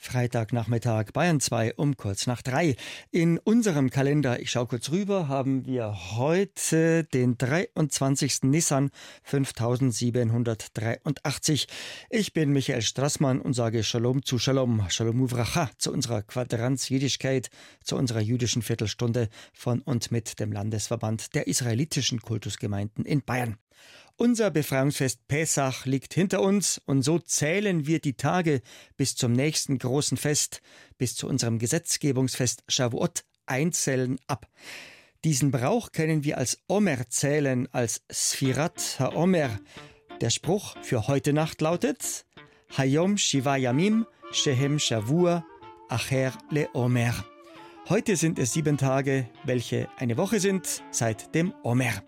Freitagnachmittag Bayern 2 um kurz nach drei. In unserem Kalender, ich schaue kurz rüber, haben wir heute den 23. Nissan 5783. Ich bin Michael Strassmann und sage Shalom zu Shalom, Shalom Uvracha zu unserer Quadranz Jüdischkeit, zu unserer jüdischen Viertelstunde von und mit dem Landesverband der israelitischen Kultusgemeinden in Bayern. Unser Befreiungsfest Pessach liegt hinter uns und so zählen wir die Tage bis zum nächsten großen Fest, bis zu unserem Gesetzgebungsfest Shavuot einzeln ab. Diesen Brauch kennen wir als Omer-Zählen, als Sfirat HaOmer. Der Spruch für heute Nacht lautet Hayom Shiva Yamim Shehem Shavua Acher Le Omer. Heute sind es sieben Tage, welche eine Woche sind seit dem Omer.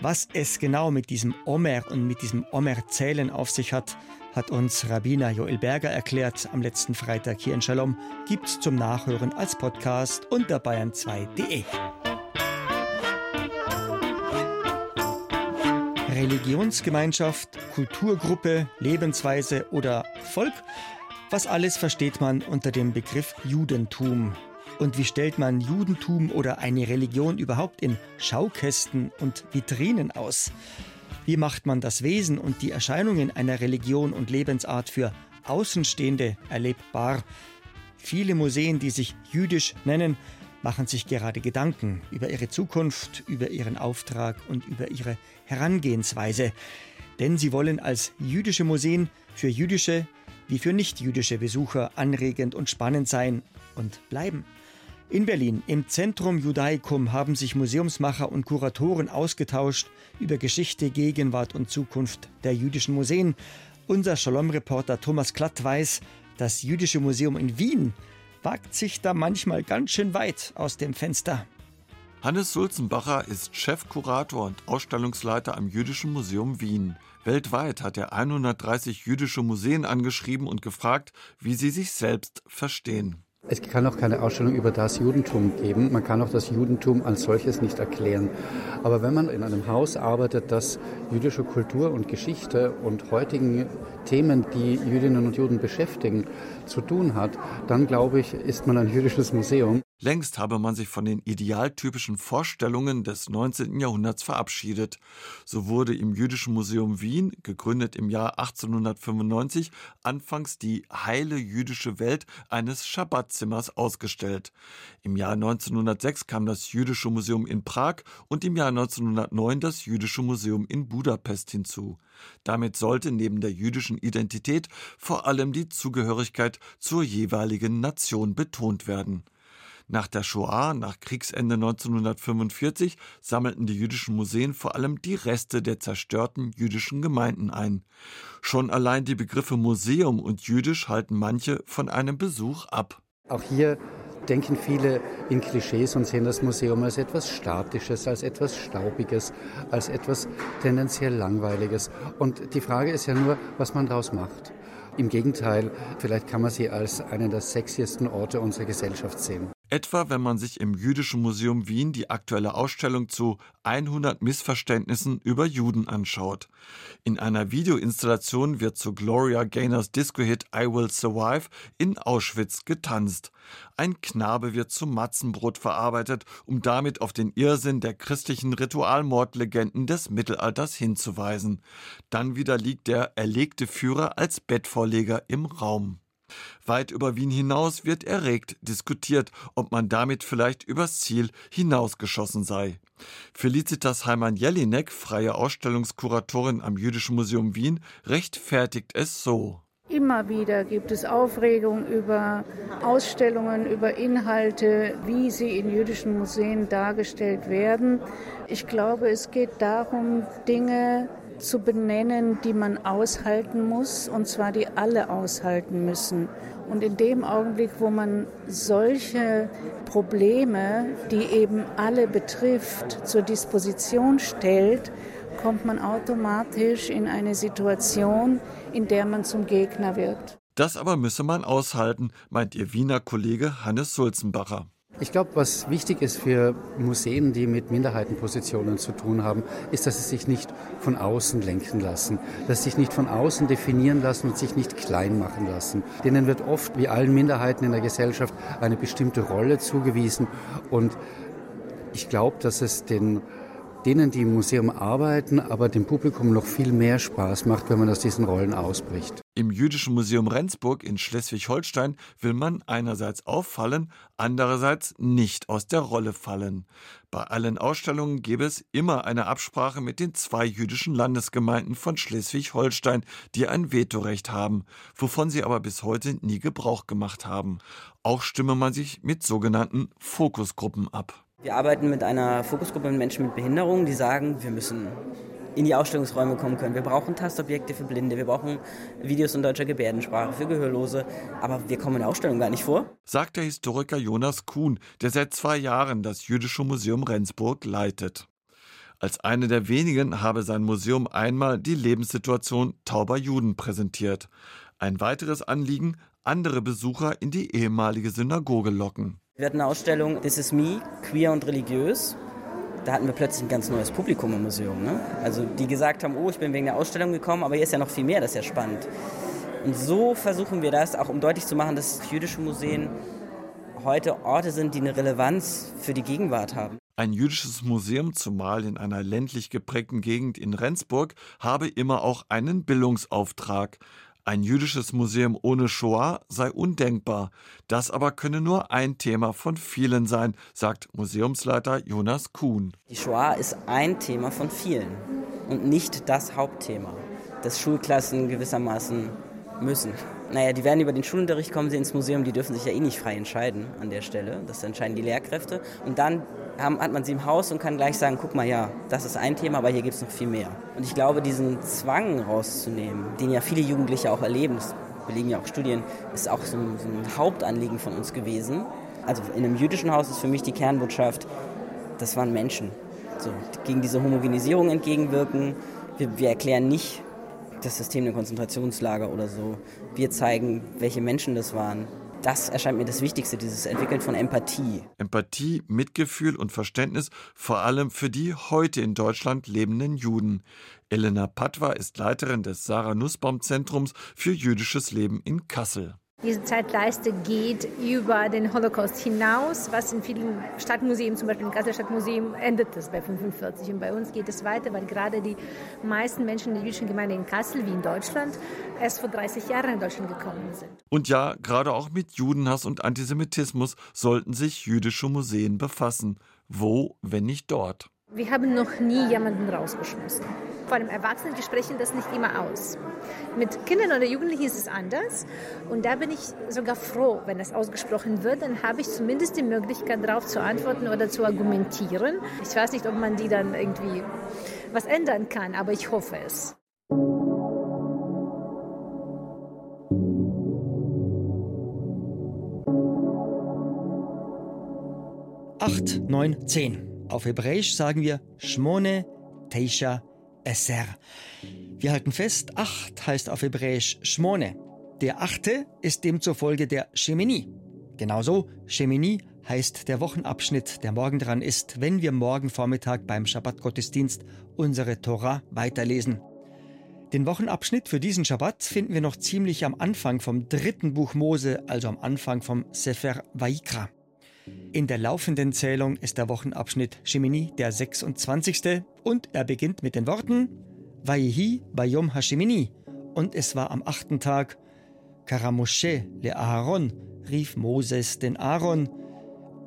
Was es genau mit diesem Omer und mit diesem Omer-Zählen auf sich hat, hat uns Rabbiner Joel Berger erklärt am letzten Freitag hier in Shalom. Gibt's zum Nachhören als Podcast unter bayern2.de. Religionsgemeinschaft, Kulturgruppe, Lebensweise oder Volk? Was alles versteht man unter dem Begriff Judentum? Und wie stellt man Judentum oder eine Religion überhaupt in Schaukästen und Vitrinen aus? Wie macht man das Wesen und die Erscheinungen einer Religion und Lebensart für Außenstehende erlebbar? Viele Museen, die sich jüdisch nennen, machen sich gerade Gedanken über ihre Zukunft, über ihren Auftrag und über ihre Herangehensweise. Denn sie wollen als jüdische Museen für jüdische wie für nichtjüdische Besucher anregend und spannend sein und bleiben. In Berlin, im Zentrum Judaicum, haben sich Museumsmacher und Kuratoren ausgetauscht über Geschichte, Gegenwart und Zukunft der jüdischen Museen. Unser Shalom-Reporter Thomas Klatt weiß, das Jüdische Museum in Wien wagt sich da manchmal ganz schön weit aus dem Fenster. Hannes Sulzenbacher ist Chefkurator und Ausstellungsleiter am Jüdischen Museum Wien. Weltweit hat er 130 jüdische Museen angeschrieben und gefragt, wie sie sich selbst verstehen. Es kann auch keine Ausstellung über das Judentum geben. Man kann auch das Judentum als solches nicht erklären. Aber wenn man in einem Haus arbeitet, das jüdische Kultur und Geschichte und heutigen Themen, die Jüdinnen und Juden beschäftigen, zu tun hat, dann glaube ich, ist man ein jüdisches Museum. Längst habe man sich von den idealtypischen Vorstellungen des 19. Jahrhunderts verabschiedet. So wurde im Jüdischen Museum Wien, gegründet im Jahr 1895, anfangs die heile jüdische Welt eines Schabbatzimmers ausgestellt. Im Jahr 1906 kam das Jüdische Museum in Prag und im Jahr 1909 das Jüdische Museum in Budapest hinzu. Damit sollte neben der jüdischen Identität vor allem die Zugehörigkeit zur jeweiligen Nation betont werden. Nach der Shoah, nach Kriegsende 1945, sammelten die jüdischen Museen vor allem die Reste der zerstörten jüdischen Gemeinden ein. Schon allein die Begriffe Museum und jüdisch halten manche von einem Besuch ab. Auch hier denken viele in Klischees und sehen das Museum als etwas Statisches, als etwas Staubiges, als etwas tendenziell Langweiliges. Und die Frage ist ja nur, was man daraus macht. Im Gegenteil, vielleicht kann man sie als einen der sexiesten Orte unserer Gesellschaft sehen. Etwa wenn man sich im Jüdischen Museum Wien die aktuelle Ausstellung zu 100 Missverständnissen über Juden anschaut. In einer Videoinstallation wird zu Gloria Gaynors Disco-Hit I Will Survive in Auschwitz getanzt. Ein Knabe wird zum Matzenbrot verarbeitet, um damit auf den Irrsinn der christlichen Ritualmordlegenden des Mittelalters hinzuweisen. Dann wieder liegt der erlegte Führer als Bettvorleger im Raum. Weit über Wien hinaus wird erregt diskutiert, ob man damit vielleicht übers Ziel hinausgeschossen sei. Felicitas Heimann-Jelinek, freie Ausstellungskuratorin am Jüdischen Museum Wien, rechtfertigt es so. Immer wieder gibt es Aufregung über Ausstellungen, über Inhalte, wie sie in jüdischen Museen dargestellt werden. Ich glaube, es geht darum, Dinge zu benennen, die man aushalten muss, und zwar die alle aushalten müssen. Und in dem Augenblick, wo man solche Probleme, die eben alle betrifft, zur Disposition stellt, kommt man automatisch in eine Situation, in der man zum Gegner wird. Das aber müsse man aushalten, meint ihr Wiener Kollege Hannes Sulzenbacher. Ich glaube, was wichtig ist für Museen, die mit Minderheitenpositionen zu tun haben, ist, dass sie sich nicht von außen lenken lassen, dass sie sich nicht von außen definieren lassen und sich nicht klein machen lassen. Denen wird oft, wie allen Minderheiten in der Gesellschaft, eine bestimmte Rolle zugewiesen und ich glaube, dass es den denen, die im Museum arbeiten, aber dem Publikum noch viel mehr Spaß macht, wenn man aus diesen Rollen ausbricht. Im Jüdischen Museum Rendsburg in Schleswig-Holstein will man einerseits auffallen, andererseits nicht aus der Rolle fallen. Bei allen Ausstellungen gäbe es immer eine Absprache mit den zwei jüdischen Landesgemeinden von Schleswig-Holstein, die ein Vetorecht haben, wovon sie aber bis heute nie Gebrauch gemacht haben. Auch stimme man sich mit sogenannten Fokusgruppen ab. Wir arbeiten mit einer Fokusgruppe mit Menschen mit Behinderungen, die sagen, wir müssen in die Ausstellungsräume kommen können. Wir brauchen Tastobjekte für Blinde, wir brauchen Videos in deutscher Gebärdensprache für Gehörlose, aber wir kommen in der Ausstellung gar nicht vor. Sagt der Historiker Jonas Kuhn, der seit zwei Jahren das Jüdische Museum Rendsburg leitet. Als eine der wenigen habe sein Museum einmal die Lebenssituation tauber Juden präsentiert. Ein weiteres Anliegen, andere Besucher in die ehemalige Synagoge locken. Wir hatten eine Ausstellung This is Me, queer und religiös. Da hatten wir plötzlich ein ganz neues Publikum im Museum. Ne? Also die gesagt haben, oh, ich bin wegen der Ausstellung gekommen, aber hier ist ja noch viel mehr, das ist ja spannend. Und so versuchen wir das, auch um deutlich zu machen, dass jüdische Museen heute Orte sind, die eine Relevanz für die Gegenwart haben. Ein jüdisches Museum, zumal in einer ländlich geprägten Gegend in Rendsburg, habe immer auch einen Bildungsauftrag. Ein jüdisches Museum ohne Shoah sei undenkbar. Das aber könne nur ein Thema von vielen sein, sagt Museumsleiter Jonas Kuhn. Die Shoah ist ein Thema von vielen und nicht das Hauptthema, das Schulklassen gewissermaßen müssen. Naja, die werden über den Schulunterricht kommen sie ins Museum, die dürfen sich ja eh nicht frei entscheiden an der Stelle. Das entscheiden die Lehrkräfte. Und dann haben, hat man sie im Haus und kann gleich sagen, guck mal, ja, das ist ein Thema, aber hier gibt es noch viel mehr. Und ich glaube, diesen Zwang rauszunehmen, den ja viele Jugendliche auch erleben, das belegen ja auch Studien, ist auch so ein, so ein Hauptanliegen von uns gewesen. Also in einem jüdischen Haus ist für mich die Kernbotschaft, das waren Menschen. So, gegen diese Homogenisierung entgegenwirken. Wir, wir erklären nicht das System der Konzentrationslager oder so. Wir zeigen, welche Menschen das waren das erscheint mir das Wichtigste, dieses Entwickeln von Empathie. Empathie, Mitgefühl und Verständnis, vor allem für die heute in Deutschland lebenden Juden. Elena Patwa ist Leiterin des Sarah Nussbaum Zentrums für jüdisches Leben in Kassel. Diese Zeitleiste geht über den Holocaust hinaus, was in vielen Stadtmuseen, zum Beispiel im Kasseler Stadtmuseum, endet das bei 45. Und bei uns geht es weiter, weil gerade die meisten Menschen der jüdischen Gemeinde in Kassel wie in Deutschland erst vor 30 Jahren in Deutschland gekommen sind. Und ja, gerade auch mit Judenhass und Antisemitismus sollten sich jüdische Museen befassen. Wo, wenn nicht dort? Wir haben noch nie jemanden rausgeschmissen. Vor allem Erwachsenen, wir sprechen das nicht immer aus. Mit Kindern oder Jugendlichen ist es anders. Und da bin ich sogar froh, wenn das ausgesprochen wird. Dann habe ich zumindest die Möglichkeit, darauf zu antworten oder zu argumentieren. Ich weiß nicht, ob man die dann irgendwie was ändern kann, aber ich hoffe es. Acht, neun, zehn. Auf Hebräisch sagen wir Shmone Teisha Eser. Wir halten fest, acht heißt auf Hebräisch Shmone. Der achte ist demzufolge der Shemini. Genauso, Shemini heißt der Wochenabschnitt, der morgen dran ist, wenn wir morgen Vormittag beim Schabbat-Gottesdienst unsere Tora weiterlesen. Den Wochenabschnitt für diesen Schabbat finden wir noch ziemlich am Anfang vom dritten Buch Mose, also am Anfang vom Sefer Vaikra. In der laufenden Zählung ist der Wochenabschnitt Shemini der 26. und er beginnt mit den Worten Vaihi Bayom Hashemini und es war am achten Tag Karamoshe le Aaron rief Moses den Aaron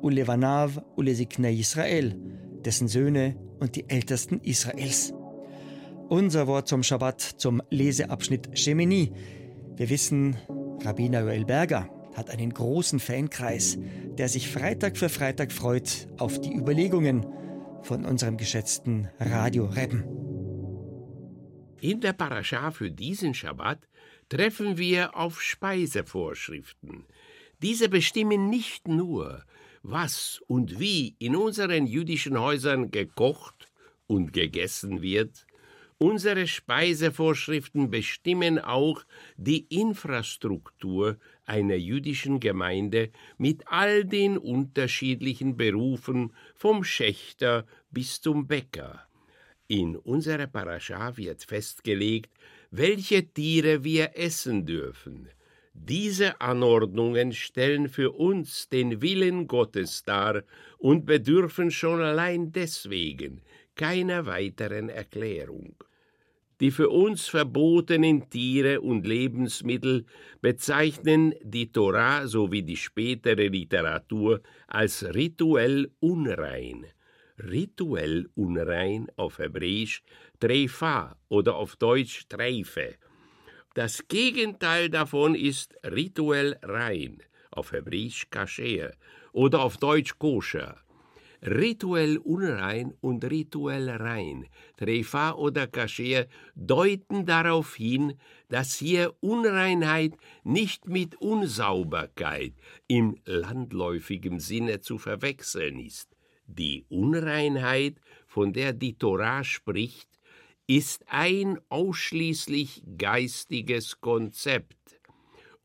Ulevanav Ulesikne Israel, dessen Söhne und die Ältesten Israels. Unser Wort zum Schabbat, zum Leseabschnitt Shemini. Wir wissen, Rabbiner Joel Berger hat einen großen Fankreis, der sich Freitag für Freitag freut auf die Überlegungen von unserem geschätzten Radio Reppen. In der Parascha für diesen Schabbat treffen wir auf Speisevorschriften. Diese bestimmen nicht nur, was und wie in unseren jüdischen Häusern gekocht und gegessen wird, Unsere Speisevorschriften bestimmen auch die Infrastruktur einer jüdischen Gemeinde mit all den unterschiedlichen Berufen vom Schächter bis zum Bäcker. In unserer Parascha wird festgelegt, welche Tiere wir essen dürfen. Diese Anordnungen stellen für uns den Willen Gottes dar und bedürfen schon allein deswegen keiner weiteren Erklärung. Die für uns verbotenen Tiere und Lebensmittel bezeichnen die Torah sowie die spätere Literatur als rituell unrein. Rituell unrein auf Hebräisch Treifa oder auf Deutsch Treife. Das Gegenteil davon ist rituell rein, auf Hebräisch Kasher oder auf Deutsch Koscher. Rituell unrein und rituell rein, Trefa oder Kascher, deuten darauf hin, dass hier Unreinheit nicht mit Unsauberkeit im landläufigen Sinne zu verwechseln ist. Die Unreinheit, von der die Torah spricht, ist ein ausschließlich geistiges Konzept.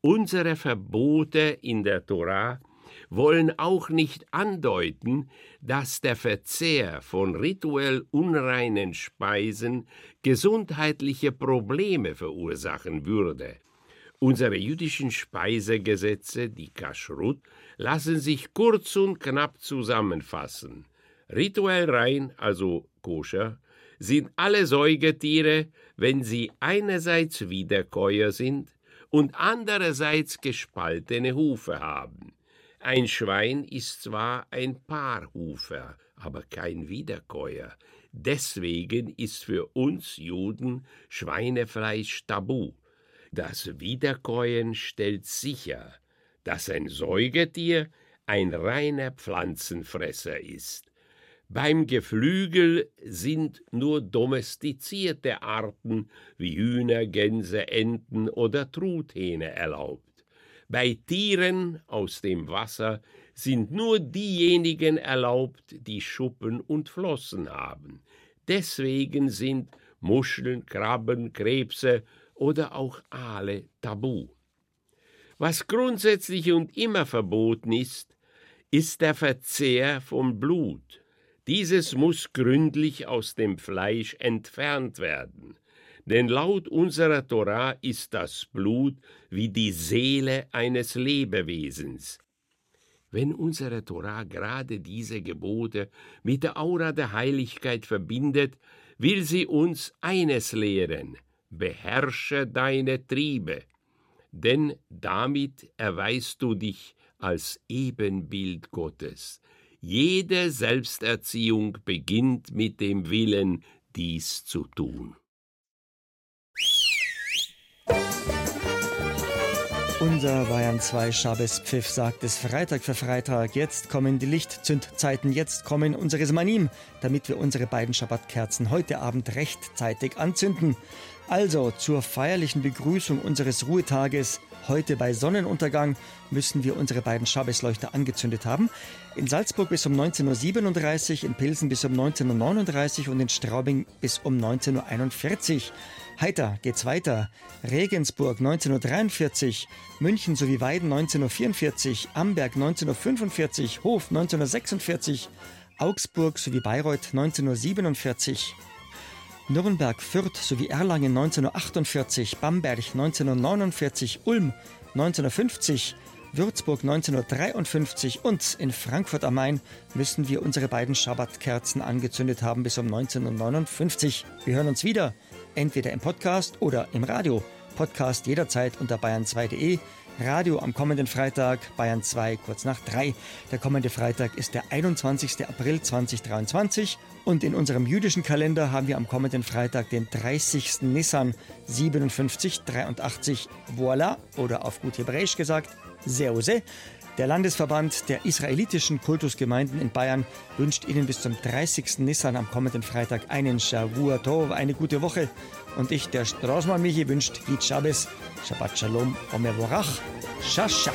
Unsere Verbote in der Torah wollen auch nicht andeuten, dass der Verzehr von rituell unreinen Speisen gesundheitliche Probleme verursachen würde. Unsere jüdischen Speisegesetze, die Kashrut, lassen sich kurz und knapp zusammenfassen. Rituell rein, also koscher, sind alle Säugetiere, wenn sie einerseits Wiederkäuer sind und andererseits gespaltene Hufe haben. Ein Schwein ist zwar ein Paarhufer, aber kein Wiederkäuer. Deswegen ist für uns Juden Schweinefleisch tabu. Das Wiederkäuen stellt sicher, dass ein Säugetier ein reiner Pflanzenfresser ist. Beim Geflügel sind nur domestizierte Arten wie Hühner, Gänse, Enten oder Truthähne erlaubt. Bei Tieren aus dem Wasser sind nur diejenigen erlaubt, die Schuppen und Flossen haben. Deswegen sind Muscheln, Krabben, Krebse oder auch Aale tabu. Was grundsätzlich und immer verboten ist, ist der Verzehr von Blut. Dieses muss gründlich aus dem Fleisch entfernt werden. Denn laut unserer Torah ist das Blut wie die Seele eines Lebewesens. Wenn unsere Torah gerade diese Gebote mit der Aura der Heiligkeit verbindet, will sie uns eines lehren, beherrsche deine Triebe, denn damit erweist du dich als Ebenbild Gottes. Jede Selbsterziehung beginnt mit dem Willen, dies zu tun. Unser Bayern 2 Schabespfiff sagt es Freitag für Freitag. Jetzt kommen die Lichtzündzeiten, jetzt kommen unsere Semanim, damit wir unsere beiden Schabbatkerzen heute Abend rechtzeitig anzünden. Also zur feierlichen Begrüßung unseres Ruhetages heute bei Sonnenuntergang müssen wir unsere beiden Schabbesleuchter angezündet haben. In Salzburg bis um 19.37 Uhr, in Pilsen bis um 19.39 Uhr und in Straubing bis um 19.41 Uhr. Heiter geht's weiter. Regensburg 1943, München sowie Weiden 1944, Amberg 1945, Hof 1946, Augsburg sowie Bayreuth 1947. Nürnberg, Fürth sowie Erlangen 1948, Bamberg 1949, Ulm 1950, Würzburg 1953 und in Frankfurt am Main müssen wir unsere beiden Schabbatkerzen angezündet haben bis um 1959. Wir hören uns wieder entweder im Podcast oder im Radio. Podcast jederzeit unter bayern2.de. Radio am kommenden Freitag, Bayern 2, kurz nach 3. Der kommende Freitag ist der 21. April 2023 und in unserem jüdischen Kalender haben wir am kommenden Freitag den 30. Nissan 5783. Voila, oder auf gut Hebräisch gesagt, Seuse. Der Landesverband der israelitischen Kultusgemeinden in Bayern wünscht Ihnen bis zum 30. Nissan am kommenden Freitag einen Shavua Tov, eine gute Woche. Und ich, der Straußmann Michi, wünscht Git Shabbos, Shabbat Shalom, Omer Vorach, Shasha.